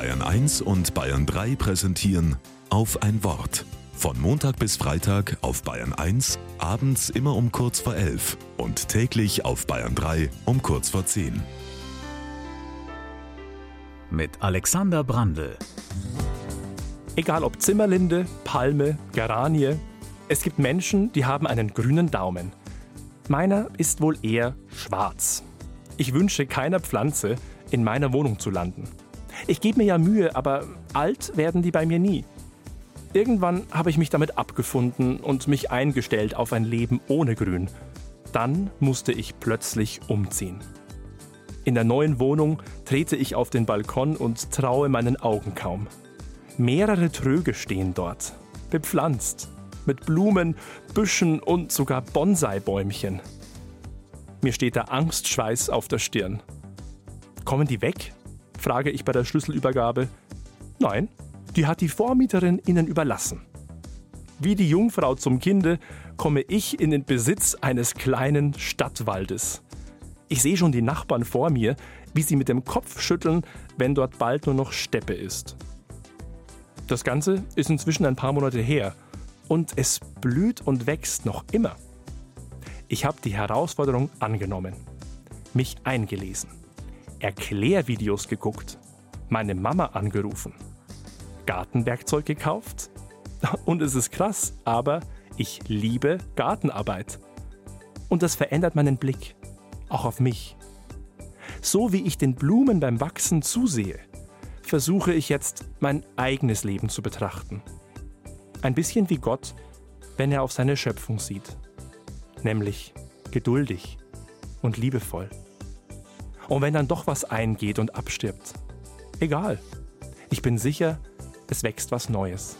Bayern 1 und Bayern 3 präsentieren auf ein Wort. Von Montag bis Freitag auf Bayern 1, abends immer um kurz vor 11 und täglich auf Bayern 3 um kurz vor 10. Mit Alexander Brandl. Egal ob Zimmerlinde, Palme, Geranie, es gibt Menschen, die haben einen grünen Daumen. Meiner ist wohl eher schwarz. Ich wünsche keiner Pflanze, in meiner Wohnung zu landen. Ich gebe mir ja Mühe, aber alt werden die bei mir nie. Irgendwann habe ich mich damit abgefunden und mich eingestellt auf ein Leben ohne Grün. Dann musste ich plötzlich umziehen. In der neuen Wohnung trete ich auf den Balkon und traue meinen Augen kaum. Mehrere Tröge stehen dort, bepflanzt, mit Blumen, Büschen und sogar Bonsai-Bäumchen. Mir steht der Angstschweiß auf der Stirn. Kommen die weg? Frage ich bei der Schlüsselübergabe. Nein, die hat die Vormieterin ihnen überlassen. Wie die Jungfrau zum Kinde komme ich in den Besitz eines kleinen Stadtwaldes. Ich sehe schon die Nachbarn vor mir, wie sie mit dem Kopf schütteln, wenn dort bald nur noch Steppe ist. Das Ganze ist inzwischen ein paar Monate her und es blüht und wächst noch immer. Ich habe die Herausforderung angenommen, mich eingelesen, Erklärvideos geguckt, meine Mama angerufen, Gartenwerkzeug gekauft und es ist krass, aber ich liebe Gartenarbeit. Und das verändert meinen Blick, auch auf mich. So wie ich den Blumen beim Wachsen zusehe, versuche ich jetzt mein eigenes Leben zu betrachten. Ein bisschen wie Gott, wenn er auf seine Schöpfung sieht nämlich geduldig und liebevoll. Und wenn dann doch was eingeht und abstirbt, egal. Ich bin sicher, es wächst was Neues.